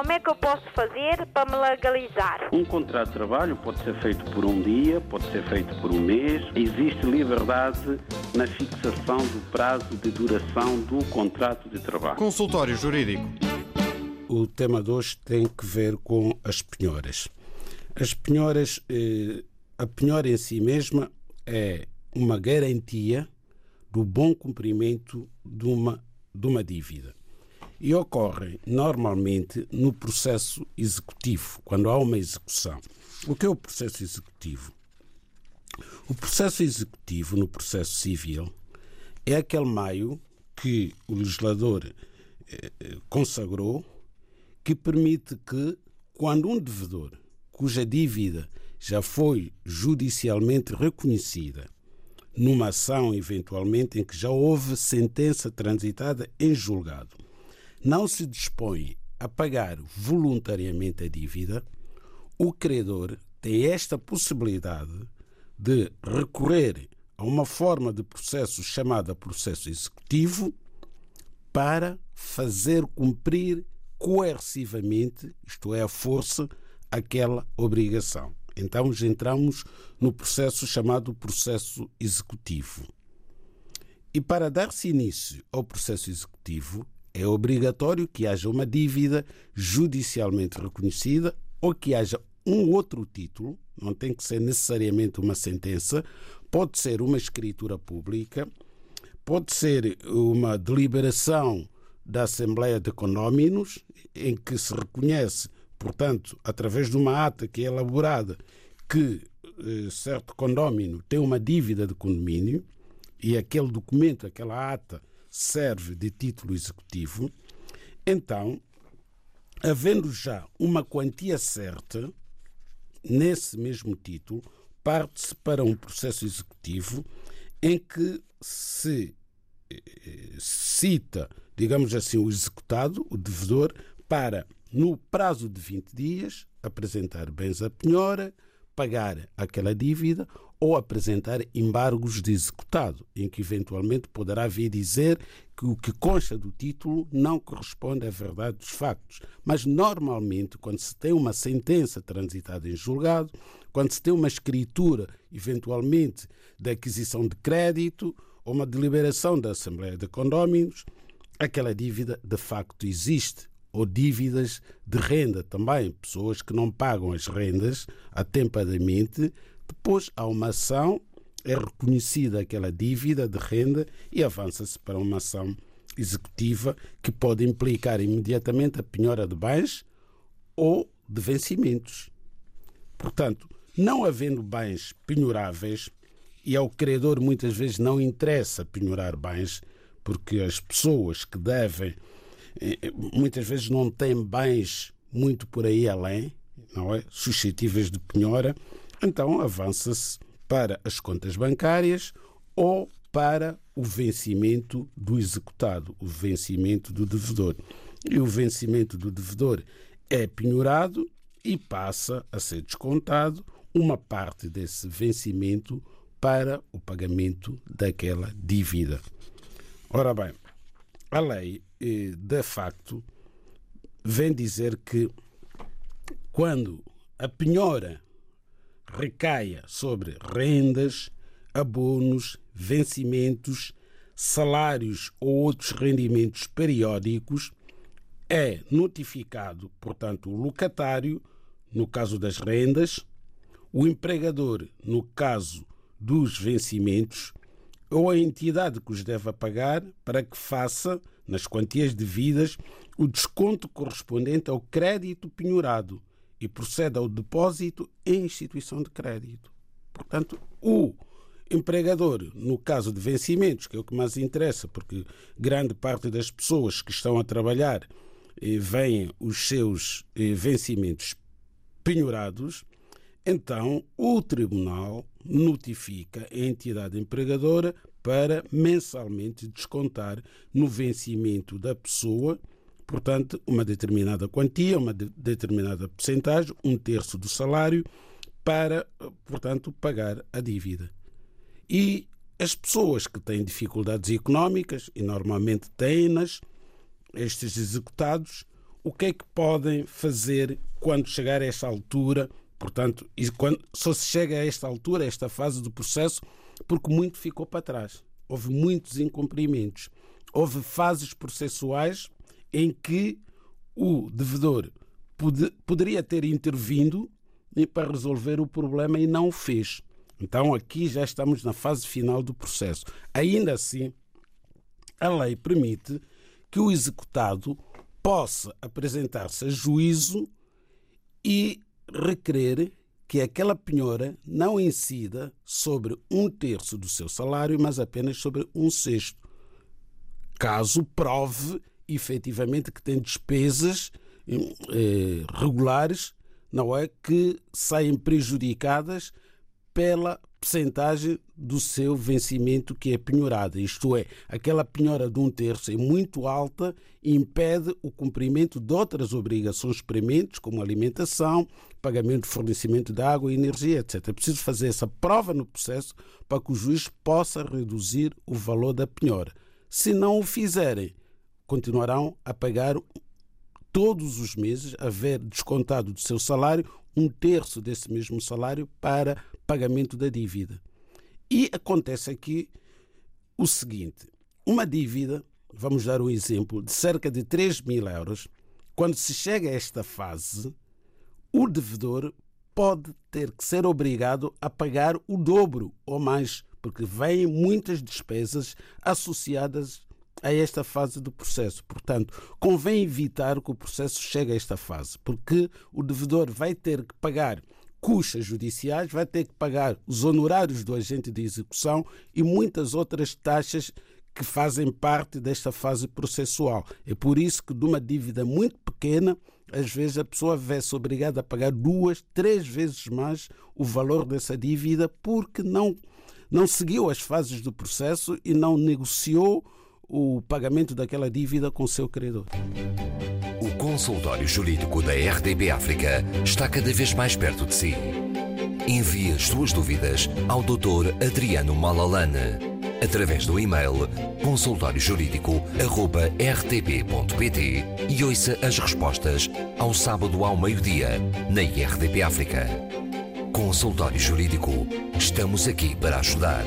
como é que eu posso fazer para me legalizar? Um contrato de trabalho pode ser feito por um dia, pode ser feito por um mês. Existe liberdade na fixação do prazo de duração do contrato de trabalho. Consultório Jurídico. O tema de hoje tem que ver com as penhoras. As penhoras, eh, a penhora em si mesma é uma garantia do bom cumprimento de uma, de uma dívida. E ocorre normalmente no processo executivo, quando há uma execução. O que é o processo executivo? O processo executivo no processo civil é aquele meio que o legislador eh, consagrou que permite que, quando um devedor cuja dívida já foi judicialmente reconhecida, numa ação eventualmente em que já houve sentença transitada em julgado, não se dispõe a pagar voluntariamente a dívida, o credor tem esta possibilidade de recorrer a uma forma de processo chamada processo executivo para fazer cumprir coercivamente, isto é, a força, aquela obrigação. Então entramos no processo chamado processo executivo. E para dar-se início ao processo executivo, é obrigatório que haja uma dívida judicialmente reconhecida ou que haja um outro título, não tem que ser necessariamente uma sentença, pode ser uma escritura pública, pode ser uma deliberação da Assembleia de Condóminos, em que se reconhece, portanto, através de uma ata que é elaborada, que eh, certo condómino tem uma dívida de condomínio e aquele documento, aquela ata, serve de título executivo, então, havendo já uma quantia certa nesse mesmo título, parte-se para um processo executivo em que se eh, cita, digamos assim, o executado, o devedor, para, no prazo de 20 dias, apresentar bens à penhora, pagar aquela dívida ou apresentar embargos de executado, em que eventualmente poderá vir dizer que o que consta do título não corresponde à verdade dos factos. Mas normalmente, quando se tem uma sentença transitada em julgado, quando se tem uma escritura, eventualmente, de aquisição de crédito ou uma deliberação da Assembleia de Condóminos, aquela dívida de facto existe ou dívidas de renda também, pessoas que não pagam as rendas atempadamente, depois há uma ação, é reconhecida aquela dívida de renda e avança-se para uma ação executiva que pode implicar imediatamente a penhora de bens ou de vencimentos. Portanto, não havendo bens penhoráveis, e ao credor muitas vezes não interessa penhorar bens, porque as pessoas que devem eh, muitas vezes não têm bens muito por aí além, não é? suscetíveis de penhora, então avança-se para as contas bancárias ou para o vencimento do executado, o vencimento do devedor. E o vencimento do devedor é penhorado e passa a ser descontado uma parte desse vencimento para o pagamento daquela dívida. Ora bem, a lei, eh, de facto, vem dizer que quando a penhora recaia sobre rendas, abonos, vencimentos, salários ou outros rendimentos periódicos, é notificado, portanto, o locatário, no caso das rendas, o empregador, no caso dos vencimentos, ou a entidade que os deve pagar para que faça, nas quantias devidas, o desconto correspondente ao crédito penhorado e proceda ao depósito em instituição de crédito. Portanto, o empregador, no caso de vencimentos, que é o que mais interessa, porque grande parte das pessoas que estão a trabalhar eh, veem os seus eh, vencimentos penhorados, então o tribunal notifica a entidade empregadora para mensalmente descontar no vencimento da pessoa, portanto, uma determinada quantia, uma de determinada percentagem, um terço do salário, para, portanto, pagar a dívida. E as pessoas que têm dificuldades económicas, e normalmente têm-nas, estes executados, o que é que podem fazer quando chegar a esta altura? Portanto, quando, só se chega a esta altura, a esta fase do processo, porque muito ficou para trás. Houve muitos incumprimentos. Houve fases processuais em que o devedor pod poderia ter intervindo para resolver o problema e não o fez. Então aqui já estamos na fase final do processo. Ainda assim, a lei permite que o executado possa apresentar-se a juízo e requerer que aquela penhora não incida sobre um terço do seu salário, mas apenas sobre um sexto, caso prove efetivamente que tem despesas eh, regulares, não é que saem prejudicadas pela percentagem do seu vencimento que é penhorada. Isto é, aquela penhora de um terço é muito alta e impede o cumprimento de outras obrigações prementes, como alimentação, pagamento de fornecimento de água e energia, etc. É preciso fazer essa prova no processo para que o juiz possa reduzir o valor da penhora. Se não o fizerem, continuarão a pagar todos os meses, a ver descontado do seu salário um terço desse mesmo salário para pagamento da dívida. E acontece aqui o seguinte: uma dívida, vamos dar um exemplo, de cerca de 3 mil euros, quando se chega a esta fase, o devedor pode ter que ser obrigado a pagar o dobro ou mais, porque vêm muitas despesas associadas a esta fase do processo. Portanto, convém evitar que o processo chegue a esta fase, porque o devedor vai ter que pagar custas judiciais, vai ter que pagar os honorários do agente de execução e muitas outras taxas que fazem parte desta fase processual. É por isso que de uma dívida muito pequena, às vezes a pessoa vê-se obrigada a pagar duas, três vezes mais o valor dessa dívida porque não, não seguiu as fases do processo e não negociou o pagamento daquela dívida com seu credor. O consultório jurídico da RDB África está cada vez mais perto de si. Envie as suas dúvidas ao Dr. Adriano Malalane através do e-mail consultóriojurídico.rtp.pt e ouça as respostas ao sábado ao meio-dia na RDP África. Consultório Jurídico. Estamos aqui para ajudar.